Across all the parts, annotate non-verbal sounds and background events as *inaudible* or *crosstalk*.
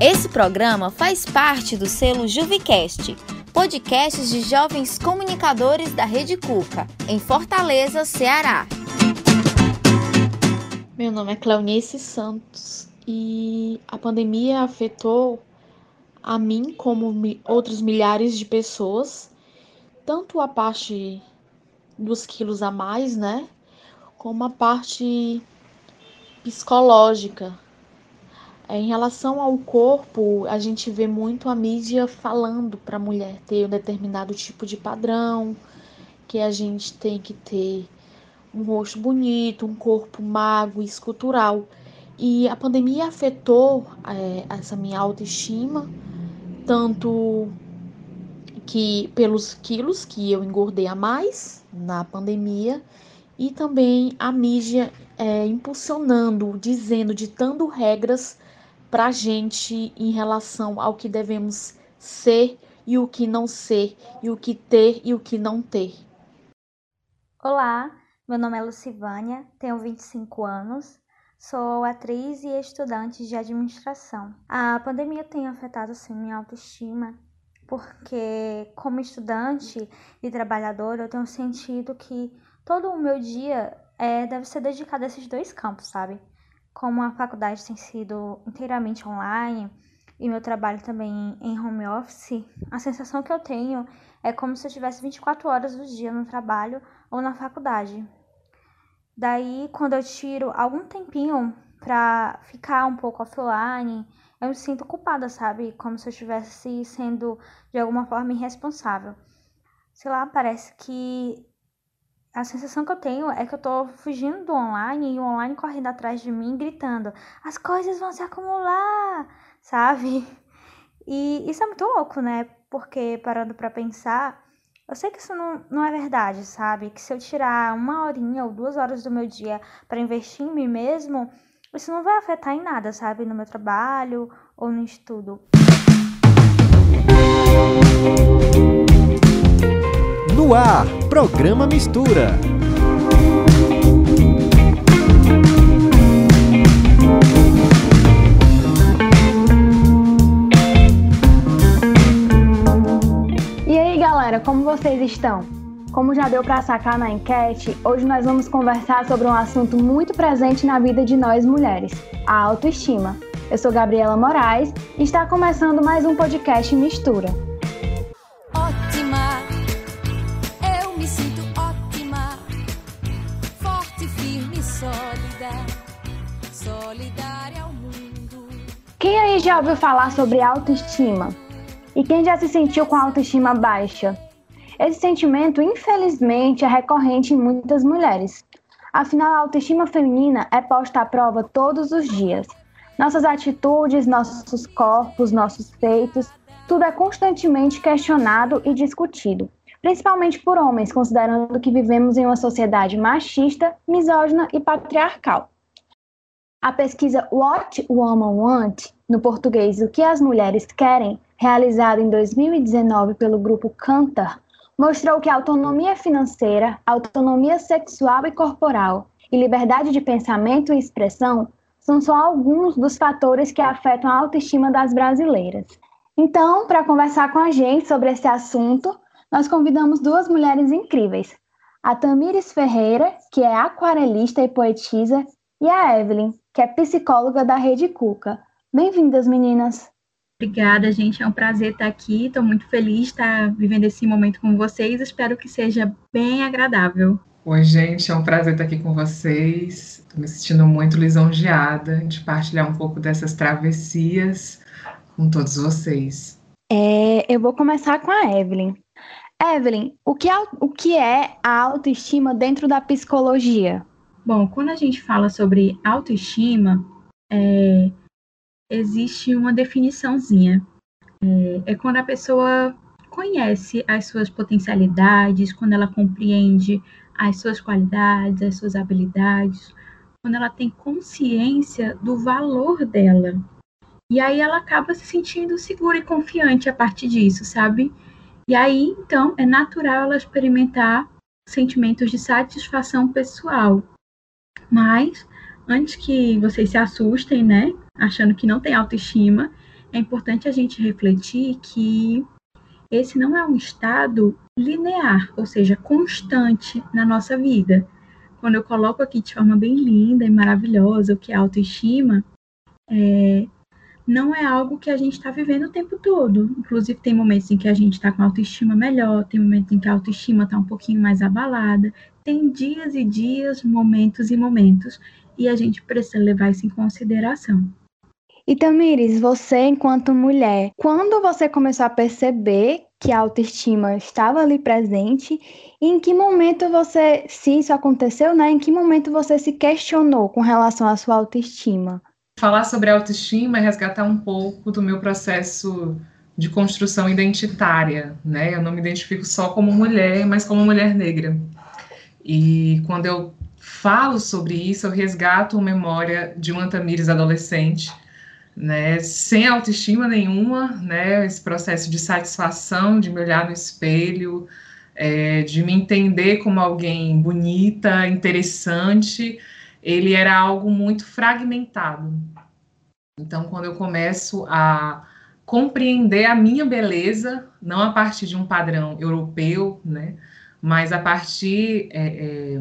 Esse programa faz parte do selo Juvicast, podcasts de jovens comunicadores da Rede Cuca, em Fortaleza, Ceará. Meu nome é Cleonice Santos e a pandemia afetou a mim como outros milhares de pessoas, tanto a parte dos quilos a mais, né, como a parte psicológica. É, em relação ao corpo, a gente vê muito a mídia falando para a mulher ter um determinado tipo de padrão, que a gente tem que ter um rosto bonito, um corpo magro, escultural. E a pandemia afetou é, essa minha autoestima, tanto que pelos quilos que eu engordei a mais na pandemia e também a mídia é, impulsionando, dizendo, ditando regras para a gente em relação ao que devemos ser e o que não ser, e o que ter e o que não ter. Olá, meu nome é Lucivânia, tenho 25 anos, Sou atriz e estudante de administração. A pandemia tem afetado assim minha autoestima, porque como estudante e trabalhadora eu tenho sentido que todo o meu dia é, deve ser dedicado a esses dois campos, sabe? Como a faculdade tem sido inteiramente online e meu trabalho também em home office, a sensação que eu tenho é como se eu tivesse 24 horas do dia no trabalho ou na faculdade. Daí, quando eu tiro algum tempinho pra ficar um pouco offline, eu me sinto culpada, sabe? Como se eu estivesse sendo de alguma forma irresponsável. Sei lá, parece que a sensação que eu tenho é que eu tô fugindo do online e o online correndo atrás de mim, gritando: as coisas vão se acumular, sabe? E isso é muito louco, né? Porque parando para pensar, eu sei que isso não, não é verdade, sabe? Que se eu tirar uma horinha ou duas horas do meu dia para investir em mim mesmo, isso não vai afetar em nada, sabe? No meu trabalho ou no estudo. No ar, programa Mistura. galera, como vocês estão? Como já deu para sacar na enquete, hoje nós vamos conversar sobre um assunto muito presente na vida de nós mulheres: a autoestima. Eu sou Gabriela Moraes e está começando mais um podcast Mistura. Já ouviu falar sobre autoestima? E quem já se sentiu com autoestima baixa? Esse sentimento, infelizmente, é recorrente em muitas mulheres. Afinal, a autoestima feminina é posta à prova todos os dias. Nossas atitudes, nossos corpos, nossos feitos, tudo é constantemente questionado e discutido, principalmente por homens, considerando que vivemos em uma sociedade machista, misógina e patriarcal. A pesquisa What Women Want, no português O que as mulheres querem, realizada em 2019 pelo grupo Cantar, mostrou que autonomia financeira, autonomia sexual e corporal e liberdade de pensamento e expressão são só alguns dos fatores que afetam a autoestima das brasileiras. Então, para conversar com a gente sobre esse assunto, nós convidamos duas mulheres incríveis, a Tamires Ferreira, que é aquarelista e poetisa, e a Evelyn, que é psicóloga da Rede Cuca. Bem-vindas, meninas! Obrigada, gente. É um prazer estar aqui. Estou muito feliz de estar vivendo esse momento com vocês. Espero que seja bem agradável. Oi, gente. É um prazer estar aqui com vocês. Estou me sentindo muito lisonjeada de partilhar um pouco dessas travessias com todos vocês. É, eu vou começar com a Evelyn. Evelyn, o que, é, o que é a autoestima dentro da psicologia? Bom, quando a gente fala sobre autoestima, é, existe uma definiçãozinha. É, é quando a pessoa conhece as suas potencialidades, quando ela compreende as suas qualidades, as suas habilidades, quando ela tem consciência do valor dela. E aí ela acaba se sentindo segura e confiante a partir disso, sabe? E aí, então, é natural ela experimentar sentimentos de satisfação pessoal. Mas, antes que vocês se assustem, né, achando que não tem autoestima, é importante a gente refletir que esse não é um estado linear, ou seja, constante na nossa vida. Quando eu coloco aqui de forma bem linda e maravilhosa o que é autoestima, é, não é algo que a gente está vivendo o tempo todo. Inclusive, tem momentos em que a gente está com autoestima melhor, tem momentos em que a autoestima está um pouquinho mais abalada, tem dias e dias, momentos e momentos, e a gente precisa levar isso em consideração. E Tamires, você enquanto mulher, quando você começou a perceber que a autoestima estava ali presente, em que momento você, se isso aconteceu, né, em que momento você se questionou com relação à sua autoestima? Falar sobre autoestima é resgatar um pouco do meu processo de construção identitária, né? Eu não me identifico só como mulher, mas como mulher negra. E quando eu falo sobre isso, eu resgato a memória de uma Tamires adolescente, né, sem autoestima nenhuma, né, esse processo de satisfação, de me olhar no espelho, é, de me entender como alguém bonita, interessante, ele era algo muito fragmentado. Então, quando eu começo a compreender a minha beleza, não a partir de um padrão europeu, né, mas a partir é, é,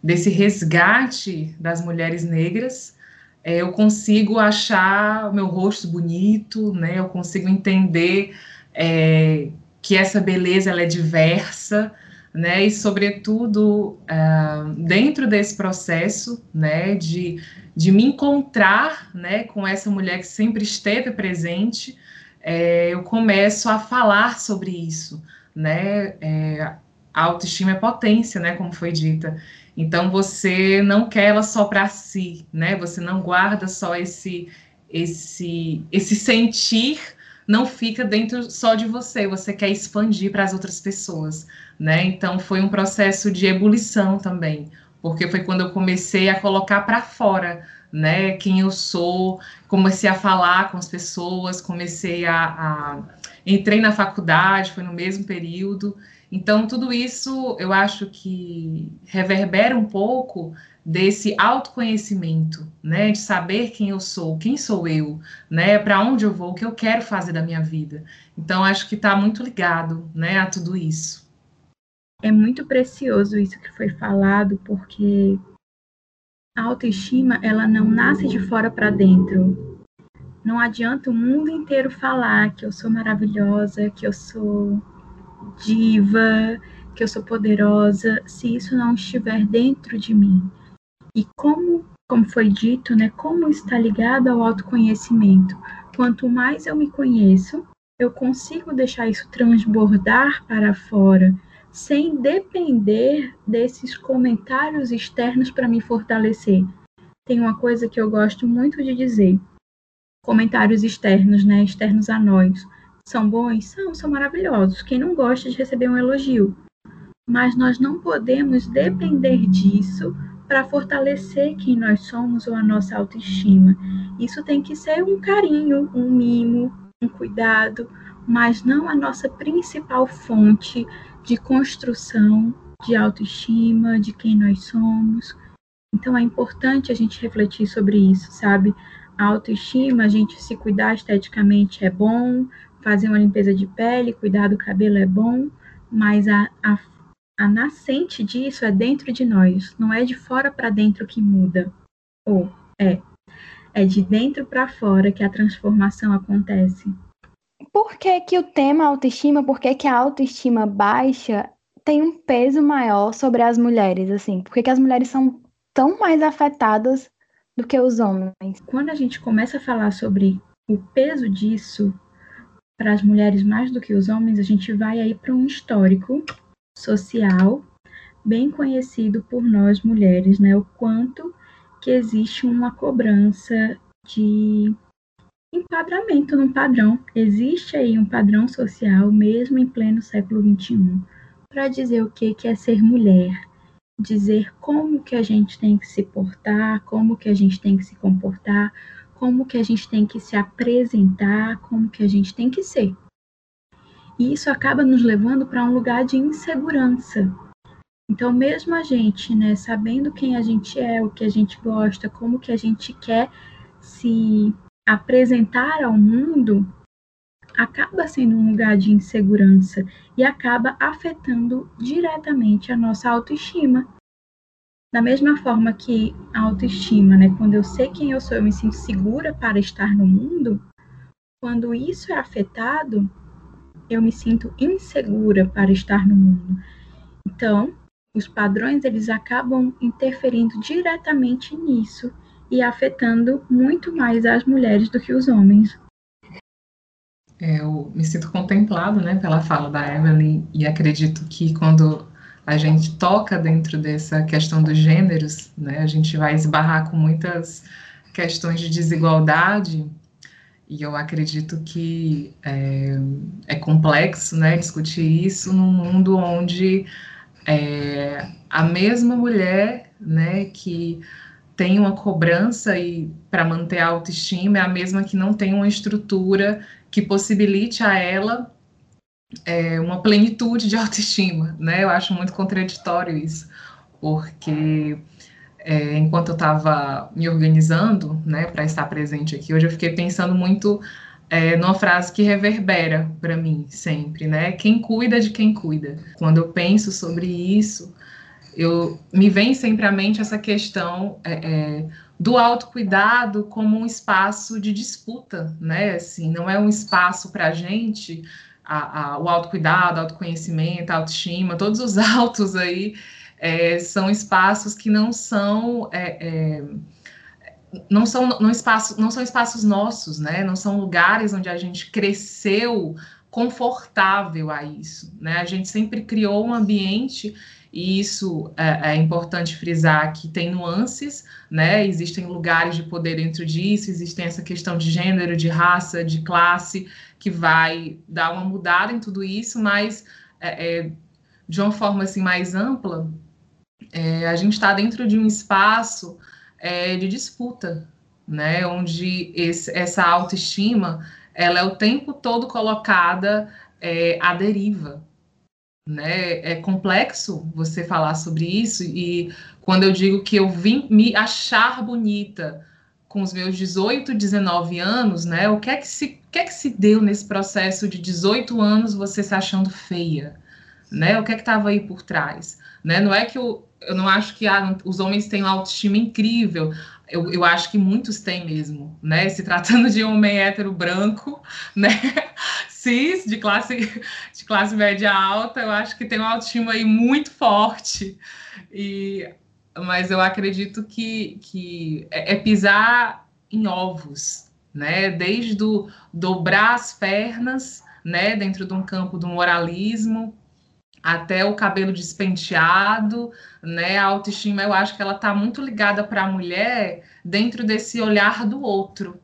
desse resgate das mulheres negras, é, eu consigo achar o meu rosto bonito, né? Eu consigo entender é, que essa beleza ela é diversa, né? E sobretudo uh, dentro desse processo, né? De, de me encontrar, né? Com essa mulher que sempre esteve presente, é, eu começo a falar sobre isso, né? É, a autoestima é potência, né? Como foi dita. Então você não quer ela só para si, né? Você não guarda só esse esse esse sentir não fica dentro só de você, você quer expandir para as outras pessoas, né? Então foi um processo de ebulição também, porque foi quando eu comecei a colocar para fora, né, quem eu sou, comecei a falar com as pessoas, comecei a, a entrei na faculdade, foi no mesmo período, então, tudo isso eu acho que reverbera um pouco desse autoconhecimento, né, de saber quem eu sou, quem sou eu, né, para onde eu vou, o que eu quero fazer da minha vida. Então, acho que está muito ligado, né, a tudo isso. É muito precioso isso que foi falado, porque a autoestima ela não nasce de fora para dentro. Não adianta o mundo inteiro falar que eu sou maravilhosa, que eu sou diva, que eu sou poderosa, se isso não estiver dentro de mim. E como, como foi dito, né, como está ligado ao autoconhecimento. Quanto mais eu me conheço, eu consigo deixar isso transbordar para fora, sem depender desses comentários externos para me fortalecer. Tem uma coisa que eu gosto muito de dizer: comentários externos, né, externos a nós são bons? São, são maravilhosos. Quem não gosta de receber um elogio? Mas nós não podemos depender disso para fortalecer quem nós somos ou a nossa autoestima. Isso tem que ser um carinho, um mimo, um cuidado, mas não a nossa principal fonte de construção de autoestima, de quem nós somos. Então é importante a gente refletir sobre isso, sabe? A autoestima, a gente se cuidar esteticamente é bom, fazer uma limpeza de pele, cuidar do cabelo é bom, mas a, a, a nascente disso é dentro de nós, não é de fora para dentro que muda. Ou é, é de dentro para fora que a transformação acontece. Por que, que o tema autoestima, por que, que a autoestima baixa tem um peso maior sobre as mulheres, assim? Por que, que as mulheres são tão mais afetadas do que os homens? Quando a gente começa a falar sobre o peso disso, para as mulheres mais do que os homens, a gente vai aí para um histórico social bem conhecido por nós mulheres, né? O quanto que existe uma cobrança de enquadramento num padrão. Existe aí um padrão social, mesmo em pleno século XXI, para dizer o que é ser mulher, dizer como que a gente tem que se portar, como que a gente tem que se comportar, como que a gente tem que se apresentar, como que a gente tem que ser. E isso acaba nos levando para um lugar de insegurança. Então, mesmo a gente, né, sabendo quem a gente é, o que a gente gosta, como que a gente quer se apresentar ao mundo acaba sendo um lugar de insegurança e acaba afetando diretamente a nossa autoestima. Da mesma forma que a autoestima, né, quando eu sei quem eu sou, eu me sinto segura para estar no mundo, quando isso é afetado, eu me sinto insegura para estar no mundo. Então, os padrões eles acabam interferindo diretamente nisso e afetando muito mais as mulheres do que os homens. Eu me sinto contemplado, né, pela fala da Evelyn e acredito que quando a gente toca dentro dessa questão dos gêneros, né, a gente vai esbarrar com muitas questões de desigualdade e eu acredito que é, é complexo, né, discutir isso num mundo onde é, a mesma mulher, né, que tem uma cobrança e para manter a autoestima é a mesma que não tem uma estrutura que possibilite a ela é, uma plenitude de *laughs* autoestima, né? Eu acho muito contraditório isso, porque é, enquanto eu estava me organizando, né, para estar presente aqui, hoje eu fiquei pensando muito é, numa frase que reverbera para mim sempre, né? Quem cuida de quem cuida. Quando eu penso sobre isso, eu me vem sempre à mente essa questão é, é, do autocuidado como um espaço de disputa, né? Assim, não é um espaço para a gente, a, o autocuidado, autoconhecimento, autoestima, todos os *laughs* autos aí é, são espaços que não são é, é, não são não, espaço, não são espaços nossos, né? Não são lugares onde a gente cresceu confortável a isso, né? A gente sempre criou um ambiente e isso é, é, importante frisar que tem nuances, né? Existem lugares de poder dentro disso, existem essa questão de gênero, de raça, de classe, que vai dar uma mudada em tudo isso, mas é, é, de uma forma assim mais ampla, é, a gente está dentro de um espaço é, de disputa, né? Onde esse, essa autoestima ela é o tempo todo colocada à deriva, né? É complexo você falar sobre isso e quando eu digo que eu vim me achar bonita com os meus 18, 19 anos, né? O que é que se, que é que se deu nesse processo de 18 anos você se achando feia, né? O que é que estava aí por trás, né? Não é que eu, eu não acho que ah, os homens têm uma autoestima incrível. Eu, eu acho que muitos têm mesmo, né? Se tratando de homem hétero branco, *laughs* né? Cis, de classe, *laughs* de classe média alta, eu acho que tem uma autoestima aí muito forte. E, mas eu acredito que, que é, é pisar em ovos, né? Desde do, dobrar as pernas, né? Dentro de um campo do moralismo, até o cabelo despenteado, né? A autoestima, eu acho que ela está muito ligada para a mulher dentro desse olhar do outro,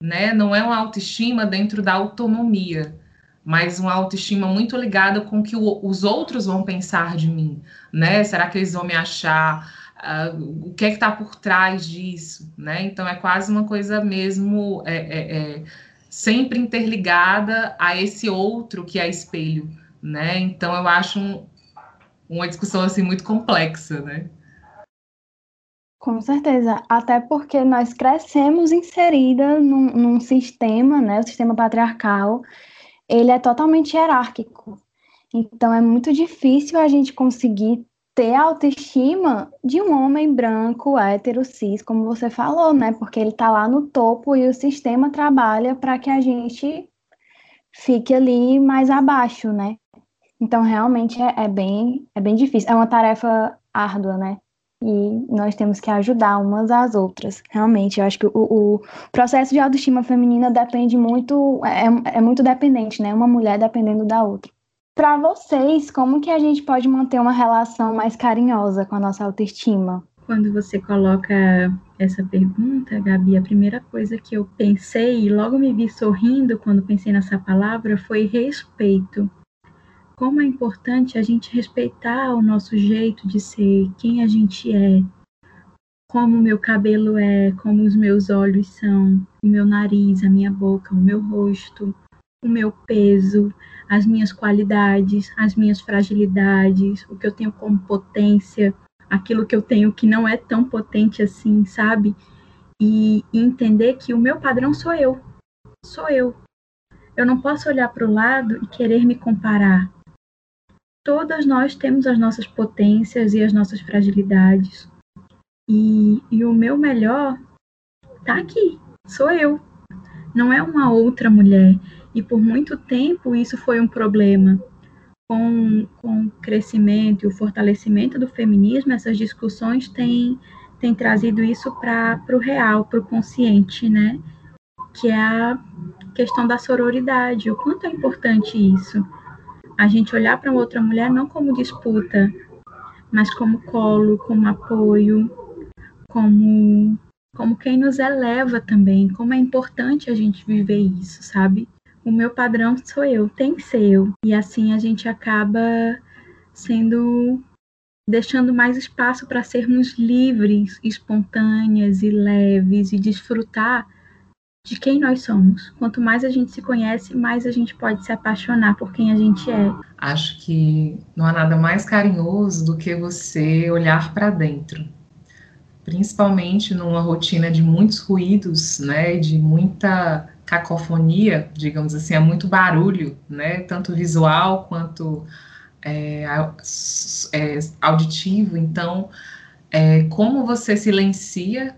né? Não é uma autoestima dentro da autonomia, mas uma autoestima muito ligada com o que o, os outros vão pensar de mim, né? Será que eles vão me achar? Uh, o que é que está por trás disso, né? Então é quase uma coisa mesmo é, é, é, sempre interligada a esse outro que é espelho, né? Então eu acho um, uma discussão assim muito complexa, né? Com certeza, até porque nós crescemos inserida num, num sistema, né, o sistema patriarcal, ele é totalmente hierárquico. Então é muito difícil a gente conseguir ter a autoestima de um homem branco, hétero, cis, como você falou, né? Porque ele está lá no topo e o sistema trabalha para que a gente fique ali mais abaixo, né? Então realmente é, é, bem é bem difícil, é uma tarefa árdua, né? E nós temos que ajudar umas às outras. Realmente, eu acho que o, o processo de autoestima feminina depende muito, é, é muito dependente, né? Uma mulher dependendo da outra. Para vocês, como que a gente pode manter uma relação mais carinhosa com a nossa autoestima? Quando você coloca essa pergunta, Gabi, a primeira coisa que eu pensei e logo me vi sorrindo quando pensei nessa palavra foi respeito como é importante a gente respeitar o nosso jeito de ser, quem a gente é, como o meu cabelo é, como os meus olhos são, o meu nariz, a minha boca, o meu rosto, o meu peso, as minhas qualidades, as minhas fragilidades, o que eu tenho como potência, aquilo que eu tenho que não é tão potente assim, sabe? e, e entender que o meu padrão sou eu. Sou eu. Eu não posso olhar para o lado e querer me comparar. Todas nós temos as nossas potências e as nossas fragilidades. E, e o meu melhor tá aqui, sou eu. Não é uma outra mulher. E por muito tempo isso foi um problema. Com, com o crescimento e o fortalecimento do feminismo, essas discussões têm, têm trazido isso para o real, para o consciente, né? Que é a questão da sororidade. O quanto é importante isso. A gente olhar para outra mulher não como disputa, mas como colo, como apoio, como como quem nos eleva também, como é importante a gente viver isso, sabe? O meu padrão sou eu, tem que ser eu. E assim a gente acaba sendo deixando mais espaço para sermos livres, espontâneas e leves e desfrutar de quem nós somos. Quanto mais a gente se conhece, mais a gente pode se apaixonar por quem a gente é. Acho que não há nada mais carinhoso do que você olhar para dentro principalmente numa rotina de muitos ruídos, né, de muita cacofonia, digamos assim, é muito barulho, né, tanto visual quanto é, é, auditivo. Então, é, como você silencia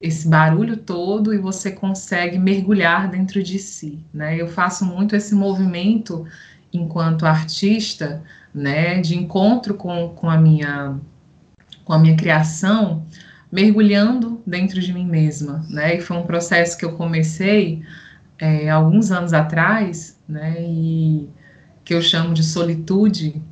esse barulho todo e você consegue mergulhar dentro de si, né? Eu faço muito esse movimento enquanto artista, né, de encontro com, com a minha com a minha criação, mergulhando dentro de mim mesma, né? E foi um processo que eu comecei é, alguns anos atrás, né? E que eu chamo de solitude,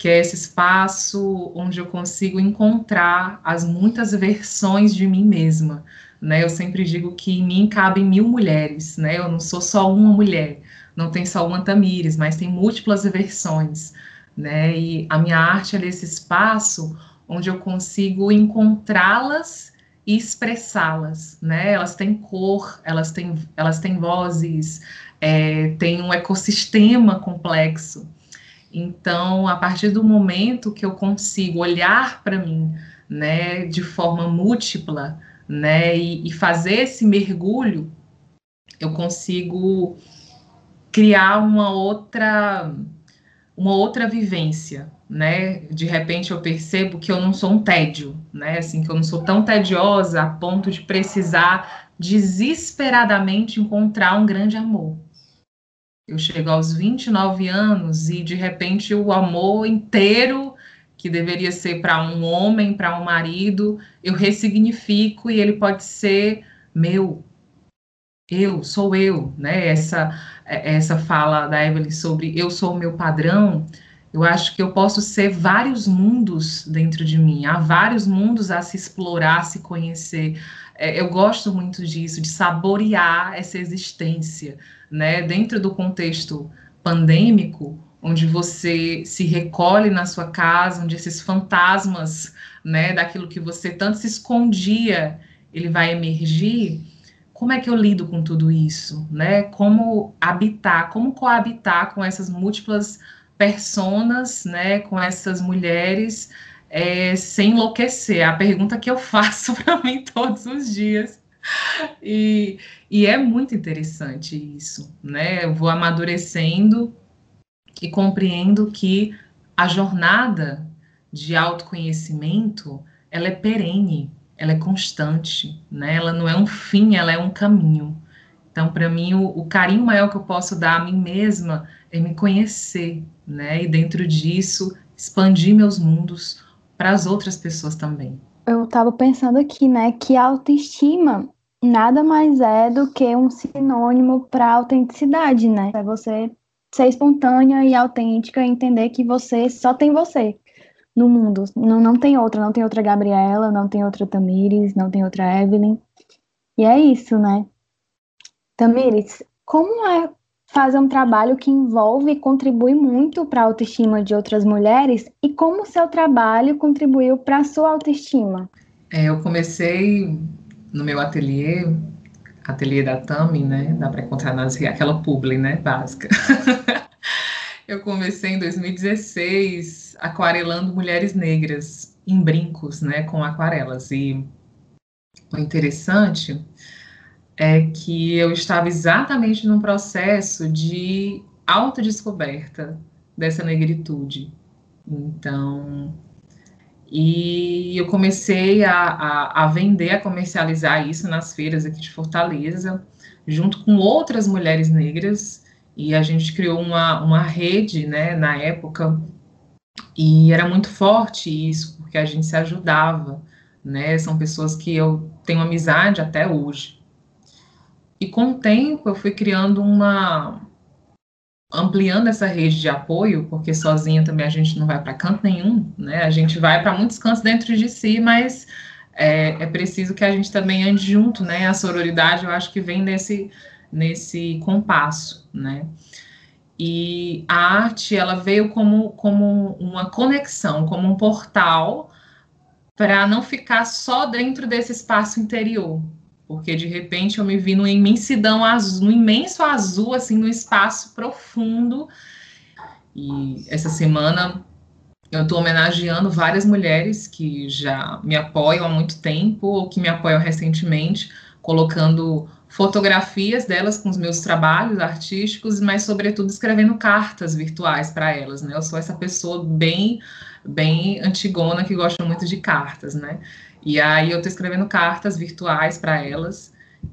que é esse espaço onde eu consigo encontrar as muitas versões de mim mesma, né? Eu sempre digo que em mim cabem mil mulheres, né? Eu não sou só uma mulher, não tem só uma Tamires, mas tem múltiplas versões, né? E a minha arte é esse espaço onde eu consigo encontrá-las e expressá-las, né? Elas têm cor, elas têm, elas têm vozes, é, tem um ecossistema complexo. Então, a partir do momento que eu consigo olhar para mim, né, de forma múltipla, né, e, e fazer esse mergulho, eu consigo criar uma outra uma outra vivência, né? De repente eu percebo que eu não sou um tédio, né? Assim, que eu não sou tão tediosa a ponto de precisar desesperadamente encontrar um grande amor. Eu chego aos 29 anos e de repente o amor inteiro que deveria ser para um homem, para um marido, eu ressignifico e ele pode ser meu. Eu sou eu, né? Essa é, essa fala da Evelyn sobre eu sou o meu padrão, eu acho que eu posso ser vários mundos dentro de mim. Há vários mundos a se explorar, a se conhecer. É, eu gosto muito disso, de saborear essa existência, né? Dentro do contexto pandêmico, onde você se recolhe na sua casa, onde esses fantasmas, né, daquilo que você tanto se escondia, ele vai emergir como é que eu lido com tudo isso, né? Como habitar, como coabitar com essas múltiplas personas, né? Com essas mulheres, é, sem enlouquecer. É a pergunta que eu faço *laughs* para mim todos os dias. E, e é muito interessante isso, né? Eu vou amadurecendo e compreendo que a jornada de autoconhecimento ela é perene, ela é constante, né? Ela não é um fim, ela é um caminho. Então, para mim, o, o, carinho maior que eu posso dar a mim mesma é me conhecer, né? E dentro disso, expandir meus mundos para as outras pessoas também. Eu estava pensando aqui, né, que a autoestima nada mais é do que um sinônimo para autenticidade, né? É você ser espontânea e autêntica entender que você só tem você no mundo. Não, não tem outra, não tem outra Gabriela, não tem outra Tamires, não tem outra Evelyn. E é isso, né? Tamires, como é fazer um trabalho que envolve e contribui muito para a autoestima de outras mulheres e como o seu trabalho contribuiu para a sua autoestima? É, eu comecei no meu ateliê, ateliê da Tami, né? Dá para encontrar nas aquela publi, né? Básica. *laughs* eu comecei em 2016 aquarelando mulheres negras em brincos, né, com aquarelas. E o interessante é que eu estava exatamente num processo de autodescoberta dessa negritude. Então, e eu comecei a, a, a, vender, a comercializar isso nas feiras aqui de Fortaleza, junto com outras mulheres negras, e a gente criou uma, uma rede, né, na época, e era muito forte isso, porque a gente se ajudava, né, são pessoas que eu tenho amizade até hoje. E com o tempo eu fui criando uma, ampliando essa rede de apoio, porque sozinha também a gente não vai para canto nenhum, né? A gente vai para muitos cantos dentro de si, mas é, é, preciso que a gente também ande junto, né? A sororidade, eu acho que vem nesse, nesse compasso, né? E a arte, ela veio como, como uma conexão, como um portal para não ficar só dentro desse espaço interior, porque de repente eu me vi numa imensidão azul, no imenso azul, assim, no espaço profundo. E essa semana eu estou homenageando várias mulheres que já me apoiam há muito tempo ou que me apoiam recentemente, colocando fotografias delas com os meus trabalhos artísticos, mas sobretudo escrevendo cartas virtuais para elas, né? Eu sou essa pessoa bem bem antigona que gosta muito de cartas, né? E aí eu estou escrevendo cartas virtuais para elas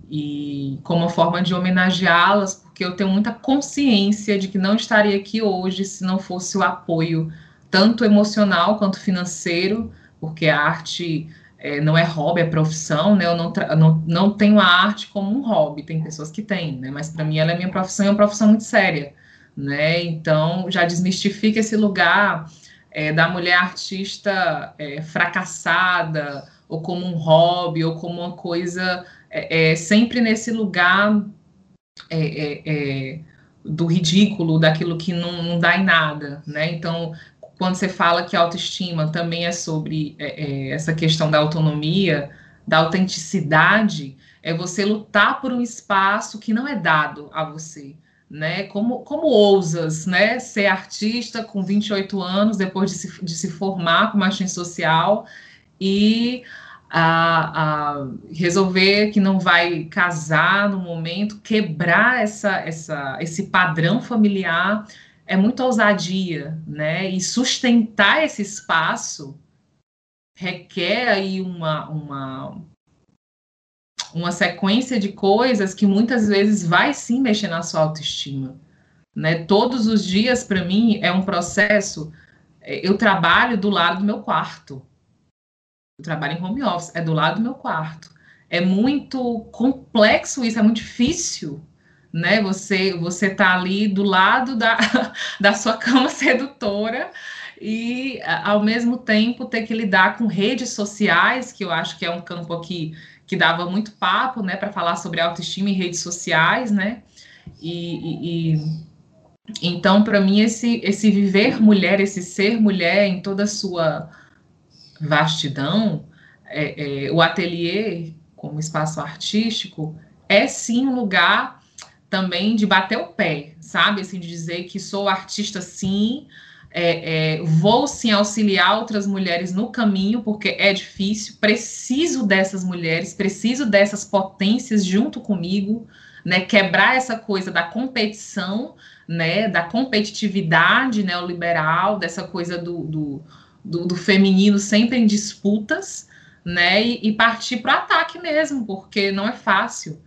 e como forma de homenageá-las, porque eu tenho muita consciência de que não estaria aqui hoje se não fosse o apoio tanto emocional quanto financeiro, porque a arte é, não é hobby, é profissão, né? Eu não, não, não tenho a arte como um hobby, tem pessoas que têm, né? Mas para mim ela é minha profissão e é uma profissão muito séria, né? Então já desmistifica esse lugar é, da mulher artista é, fracassada ou como um hobby, ou como uma coisa é, é sempre nesse lugar é, é, é, do ridículo, daquilo que não, não, dá em nada, né? Então, quando você fala que autoestima também é sobre essa questão da autonomia, da autenticidade, é você lutar por um espaço que não é dado a você, né? Como, como ousas, né? Ser artista com 28 anos, depois de se, de se formar como agente social, e a, a, resolver que não vai casar no momento, quebrar essa, essa, esse padrão familiar é muita ousadia, né? E sustentar esse espaço requer aí uma, uma, uma sequência de coisas que muitas vezes vai sim mexer na sua autoestima. Né? Todos os dias, para mim, é um processo. É, eu trabalho do lado do meu quarto. Eu trabalho em home office, é do lado do meu quarto. É muito complexo isso, é muito difícil, né? Você você tá ali do lado da, *laughs* da sua cama sedutora e ao mesmo tempo ter que lidar com redes sociais, que eu acho que é um campo aqui que dava muito papo, né, para falar sobre autoestima em redes sociais, né? E, e, e então para mim esse esse viver mulher, esse ser mulher em toda a sua vastidão, é, é, o ateliê, como espaço artístico, é sim um lugar também de bater o pé, sabe? Assim, de dizer que sou artista sim, é, é, vou sim auxiliar outras mulheres no caminho, porque é difícil, preciso dessas mulheres, preciso dessas potências junto comigo, né? Quebrar essa coisa da competição, né? Da competitividade neoliberal, dessa coisa do, do do, do feminino sempre em disputas, né? E, e partir para o ataque mesmo, porque não é fácil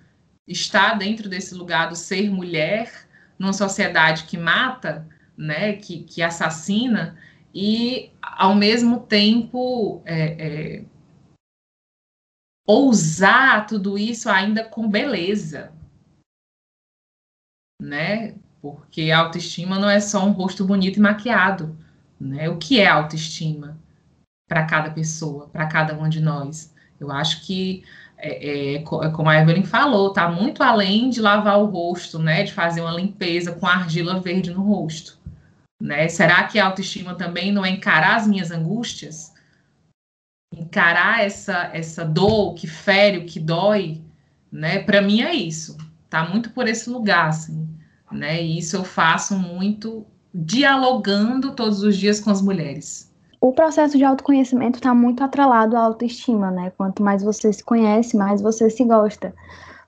estar dentro desse lugar do ser mulher numa sociedade que mata, né? Que, que assassina e ao mesmo tempo é, é, ousar tudo isso ainda com beleza, né? Porque a autoestima não é só um rosto bonito e maquiado. Né? O que é autoestima para cada pessoa, para cada um de nós? Eu acho que, é, é, é como a Evelyn falou, está muito além de lavar o rosto, né? de fazer uma limpeza com argila verde no rosto. Né? Será que a autoestima também não é encarar as minhas angústias? Encarar essa, essa dor que fere, o que dói? Né? Para mim é isso. Tá muito por esse lugar, assim. Né? E isso eu faço muito dialogando todos os dias com as mulheres. o processo de autoconhecimento está muito atrelado à autoestima, né? Quanto mais você se conhece, mais você se gosta.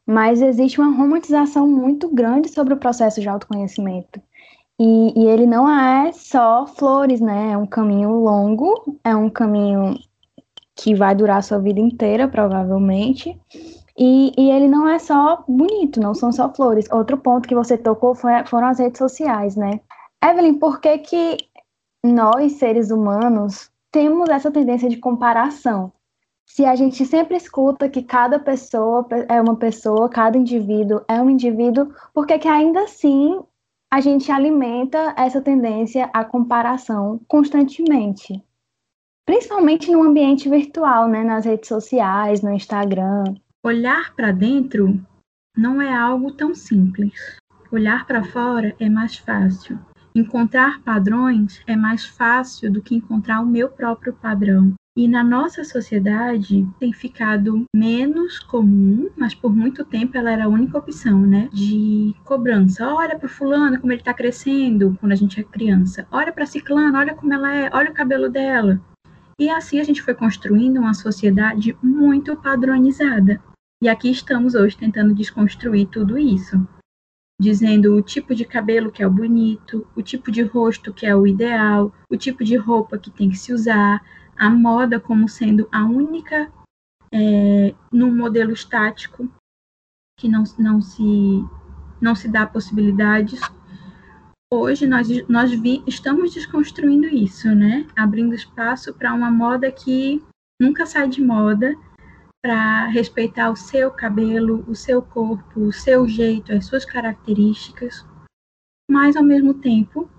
Mas existe uma romantização muito grande sobre o processo de autoconhecimento. E, e ele não é só flores, né? É um caminho longo, é um caminho que vai durar a sua vida inteira, provavelmente. E, e, ele não é só bonito, não são só flores. Outro ponto que você tocou foi, foram as redes sociais, né? Evelyn, por que, que nós, seres humanos, temos essa tendência de comparação? Se a gente sempre escuta que cada pessoa é uma pessoa, cada indivíduo é um indivíduo, por que, que ainda assim a gente alimenta essa tendência à comparação constantemente? Principalmente no ambiente virtual, né? Nas redes sociais, no Instagram. Olhar para dentro não é algo tão simples. Olhar para fora é mais fácil. Encontrar padrões é mais fácil do que encontrar o meu próprio padrão. E na nossa sociedade tem ficado menos comum, mas por muito tempo ela era a única opção, né? De cobrança. Olha para fulano como ele está crescendo quando a gente é criança. Olha para ciclano, olha como ela é, olha o cabelo dela. E assim a gente foi construindo uma sociedade muito padronizada. E aqui estamos hoje tentando desconstruir tudo isso, dizendo o tipo de cabelo que é o bonito, o tipo de rosto que é o ideal, o tipo de roupa que tem que se usar, a moda como sendo a única é, num modelo estático que não, não se não se dá possibilidades. Hoje nós, nós vi, estamos desconstruindo isso, né? Abrindo espaço para uma moda que nunca sai de moda para respeitar o seu cabelo, o seu corpo, o seu jeito, as suas características, mas ao mesmo tempo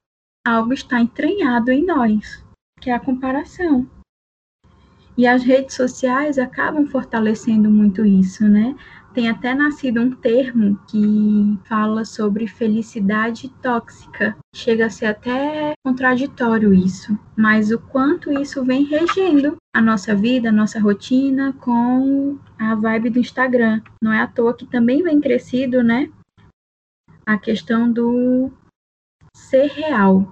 algo está entranhado em nós, que é a comparação. E as redes sociais acabam fortalecendo muito isso, né? Tem até nascido um termo que fala sobre felicidade tóxica. Chega a ser até contraditório isso, mas o quanto isso vem regendo a nossa vida, a nossa rotina com a vibe do Instagram. Não é à toa que também vem crescido, né? A questão do ser real.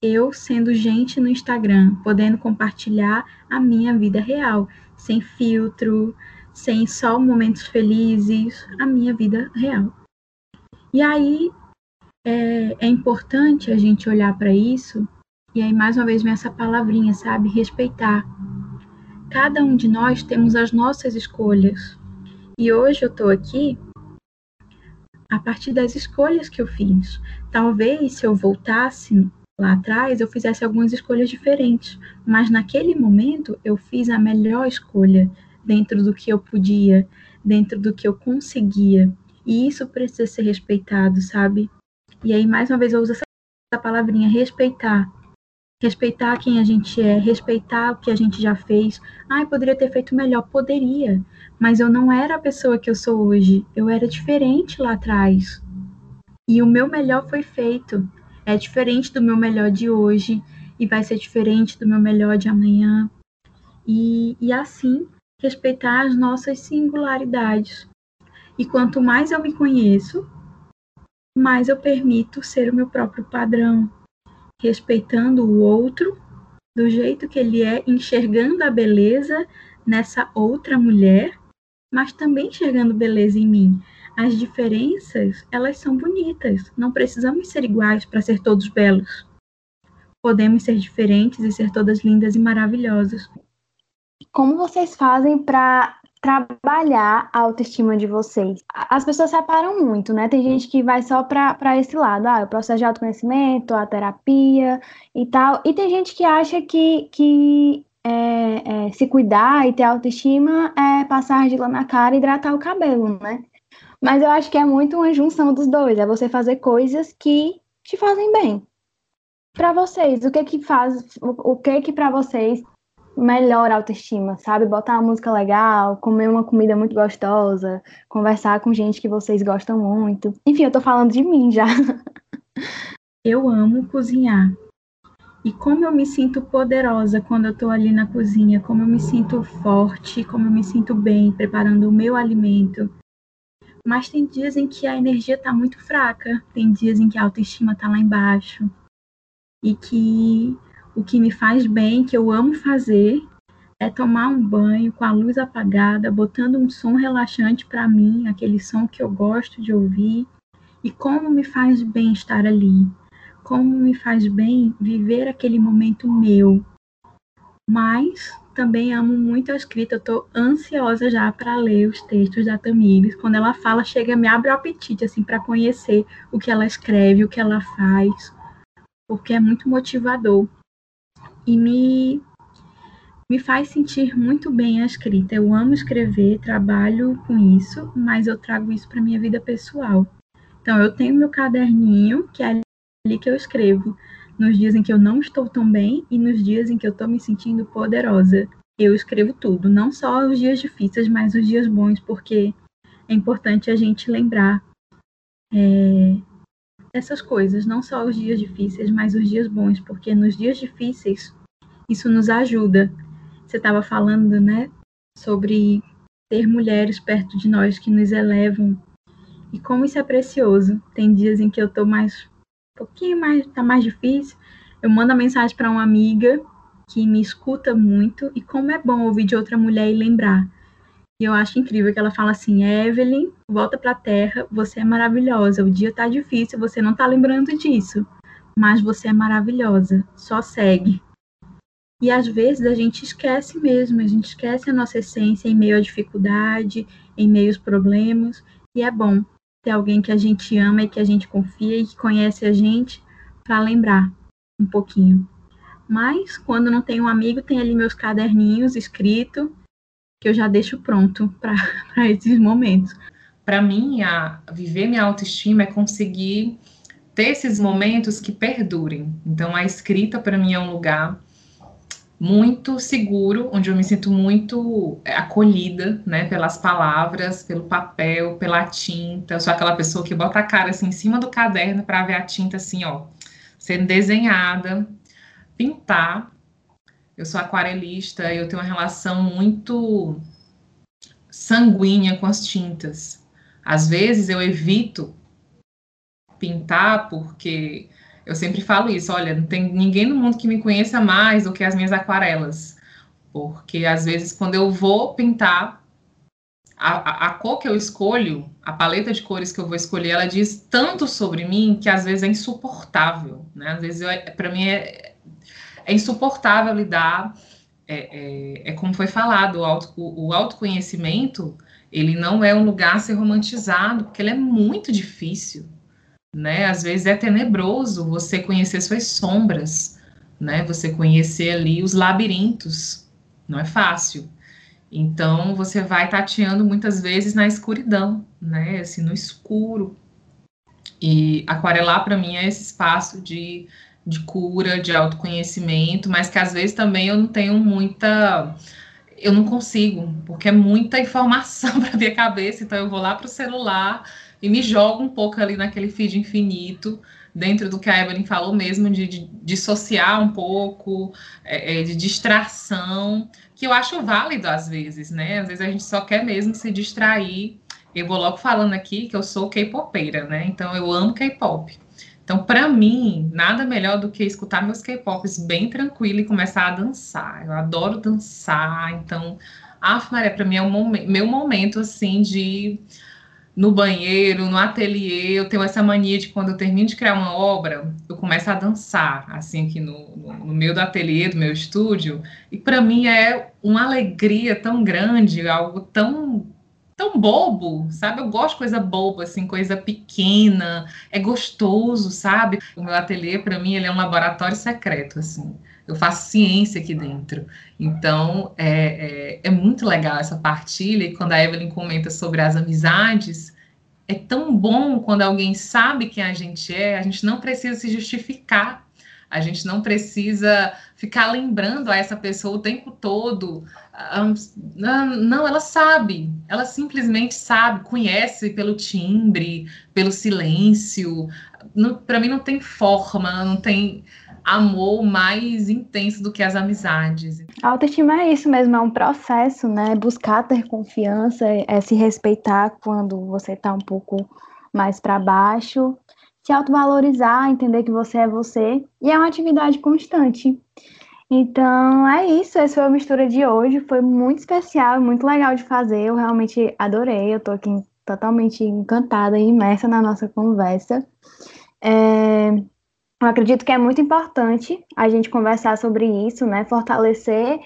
Eu sendo gente no Instagram, podendo compartilhar a minha vida real, sem filtro, sem só momentos felizes, a minha vida real. E aí é, é importante a gente olhar para isso, e aí mais uma vez vem essa palavrinha, sabe? Respeitar. Cada um de nós temos as nossas escolhas. E hoje eu estou aqui a partir das escolhas que eu fiz. Talvez se eu voltasse lá atrás, eu fizesse algumas escolhas diferentes, mas naquele momento eu fiz a melhor escolha dentro do que eu podia, dentro do que eu conseguia. E isso precisa ser respeitado, sabe? E aí, mais uma vez, eu uso essa palavrinha, respeitar. Respeitar quem a gente é, respeitar o que a gente já fez. Ai, poderia ter feito melhor. Poderia. Mas eu não era a pessoa que eu sou hoje. Eu era diferente lá atrás. E o meu melhor foi feito. É diferente do meu melhor de hoje. E vai ser diferente do meu melhor de amanhã. E, e assim, respeitar as nossas singularidades. E quanto mais eu me conheço, mais eu permito ser o meu próprio padrão, respeitando o outro do jeito que ele é, enxergando a beleza nessa outra mulher, mas também enxergando beleza em mim. As diferenças, elas são bonitas. Não precisamos ser iguais para ser todos belos. Podemos ser diferentes e ser todas lindas e maravilhosas. Como vocês fazem para trabalhar a autoestima de vocês? As pessoas separam muito, né? Tem gente que vai só para esse lado, ah, o processo de autoconhecimento, a terapia e tal. E tem gente que acha que, que é, é, se cuidar e ter autoestima é passar argila na cara e hidratar o cabelo, né? Mas eu acho que é muito uma junção dos dois, é você fazer coisas que te fazem bem. Para vocês, o que que faz, o que que para vocês melhor autoestima, sabe? Botar uma música legal, comer uma comida muito gostosa, conversar com gente que vocês gostam muito. Enfim, eu tô falando de mim já. *laughs* Eu amo cozinhar. E como eu me sinto poderosa quando eu tô ali na cozinha, como eu me sinto forte, como eu me sinto bem preparando o meu alimento. Mas tem dias em que a energia tá muito fraca, tem dias em que a autoestima tá lá embaixo. E que o que me faz bem, que eu amo fazer, é tomar um banho com a luz apagada, botando um som relaxante para mim, aquele som que eu gosto de ouvir, e como me faz bem estar ali, como me faz bem viver aquele momento meu. Mas também amo muito a escrita, eu tô ansiosa já para ler os textos da Tamires. Quando ela fala, chega, me abre o apetite assim para conhecer o que ela escreve, o que ela faz, porque é muito motivador. E me me faz sentir muito bem a escrita. Eu amo escrever, trabalho com isso, mas eu trago isso para minha vida pessoal. Então, eu tenho meu caderninho, que é ali que eu escrevo, nos dias em que eu não estou tão bem e nos dias em que eu estou me sentindo poderosa. Eu escrevo tudo, não só os dias difíceis, mas os dias bons, porque é importante a gente lembrar é, essas coisas, não só os dias difíceis, mas os dias bons, porque nos dias difíceis isso nos ajuda você estava falando, né, sobre ter mulheres perto de nós que nos elevam e como isso é precioso. Tem dias em que eu tô mais um pouquinho mais tá mais difícil, eu mando a mensagem para uma amiga que me escuta muito e como é bom ouvir de outra mulher e lembrar. E eu acho incrível que ela fala assim: "Evelyn, volta para a terra, você é maravilhosa. O dia tá difícil, você não tá lembrando disso, mas você é maravilhosa. Só segue." E às vezes a gente esquece mesmo, a gente esquece a nossa essência em meio à dificuldade, em meio aos problemas. E é bom ter alguém que a gente ama e que a gente confia e que conhece a gente para lembrar um pouquinho. Mas quando não tem um amigo, tem ali meus caderninhos escrito que eu já deixo pronto *laughs* para esses momentos. Para mim, a, viver minha autoestima é conseguir ter esses momentos que perdurem. Então, a escrita para mim é um lugar muito seguro, onde eu me sinto muito é, acolhida, né, pelas palavras, pelo papel, pela tinta. Eu sou aquela pessoa que bota a cara assim em cima do caderno para ver a tinta assim, ó, sendo desenhada, pintar. Eu sou aquarelista, eu tenho uma relação muito sanguínea com as tintas. Às vezes eu evito pintar porque eu sempre falo isso, olha, não tem ninguém no mundo que me conheça mais do que as minhas aquarelas. Porque às vezes quando eu vou pintar, a, a, a, cor que eu escolho, a paleta de cores que eu vou escolher, ela diz tanto sobre mim que às vezes é insuportável, né? Às vezes para mim é, é, insuportável lidar. É, é, é, como foi falado, o, auto, o, o autoconhecimento ele não é um lugar a ser romantizado, porque ele é muito difícil né? Às vezes é tenebroso você conhecer suas sombras, né? Você conhecer ali os labirintos, não é fácil. Então você vai tateando muitas vezes na escuridão, né? Assim, no escuro. E aquarelar para mim é esse espaço de, de cura, de autoconhecimento, mas que às vezes também eu não tenho muita eu não consigo, porque é muita informação *laughs* para minha cabeça, então eu vou lá para o celular e me jogo um pouco ali naquele feed infinito, dentro do que a Evelyn falou mesmo, de, de dissociar um pouco, é, é, de distração, que eu acho válido às vezes, né? Às vezes a gente só quer mesmo se distrair. Eu vou logo falando aqui que eu sou K-popeira, né? Então eu amo K-pop. Então, para mim, nada melhor do que escutar meus K-pops bem tranquilo e começar a dançar. Eu adoro dançar, então, a Maria, para mim é um meu momento assim de no banheiro, no ateliê, eu tenho essa mania de quando eu termino de criar uma obra, eu começo a dançar, assim, aqui no, no, no meio do ateliê, do meu estúdio, e para mim é uma alegria tão grande, algo tão tão bobo, sabe? Eu gosto de coisa boba, assim, coisa pequena, é gostoso, sabe? O meu ateliê, para mim, ele é um laboratório secreto, assim. Eu faço ciência aqui dentro. Então, é, é, é muito legal essa partilha. E quando a Evelyn comenta sobre as amizades, é tão bom quando alguém sabe quem a gente é, a gente não precisa se justificar, a gente não precisa ficar lembrando a essa pessoa o tempo todo. Não, ela sabe, ela simplesmente sabe, conhece pelo timbre, pelo silêncio. Para mim, não tem forma, não tem amor mais intenso do que as amizades. A autoestima é isso mesmo, é um processo, né? Buscar ter confiança, é se respeitar quando você está um pouco mais para baixo, se autovalorizar, entender que você é você, e é uma atividade constante. Então é isso, essa foi a mistura de hoje, foi muito especial, muito legal de fazer, eu realmente adorei, eu tô aqui totalmente encantada e imersa na nossa conversa. É, eu acredito que é muito importante a gente conversar sobre isso, né? Fortalecer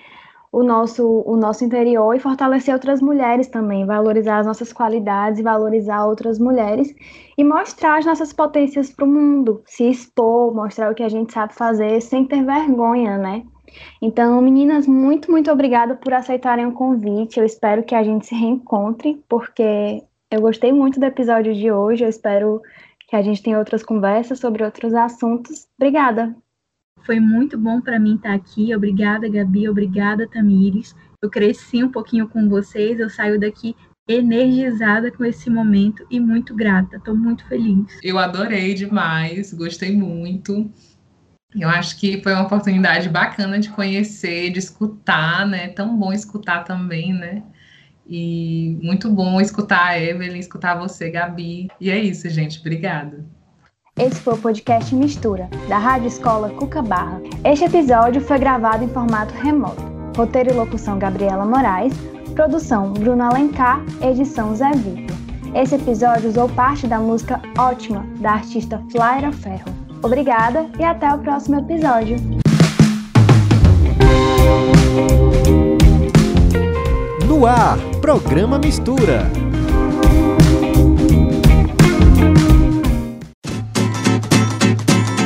o nosso, o nosso interior e fortalecer outras mulheres também, valorizar as nossas qualidades valorizar outras mulheres e mostrar as nossas potências para o mundo, se expor, mostrar o que a gente sabe fazer sem ter vergonha, né? Então, meninas, muito, muito obrigada por aceitarem o convite. Eu espero que a gente se reencontre, porque eu gostei muito do episódio de hoje. Eu espero que a gente tenha outras conversas sobre outros assuntos. Obrigada. Foi muito bom para mim estar aqui. Obrigada, Gabi. Obrigada, Tamires. Eu cresci um pouquinho com vocês. Eu saio daqui energizada com esse momento e muito grata. Estou muito feliz. Eu adorei demais. Gostei muito. Eu acho que foi uma oportunidade bacana de conhecer, de escutar, né? Tão bom escutar também, né? E muito bom escutar a Evelyn, escutar você, Gabi. E é isso, gente. Obrigada. Esse foi o podcast Mistura, da Rádio Escola Cuca Barra. Este episódio foi gravado em formato remoto. Roteiro e locução Gabriela Moraes, produção Bruno Alencar, edição Zé Vitor. Esse episódio usou parte da música Ótima, da artista Flyra Ferro. Obrigada e até o próximo episódio. No ar, programa Mistura.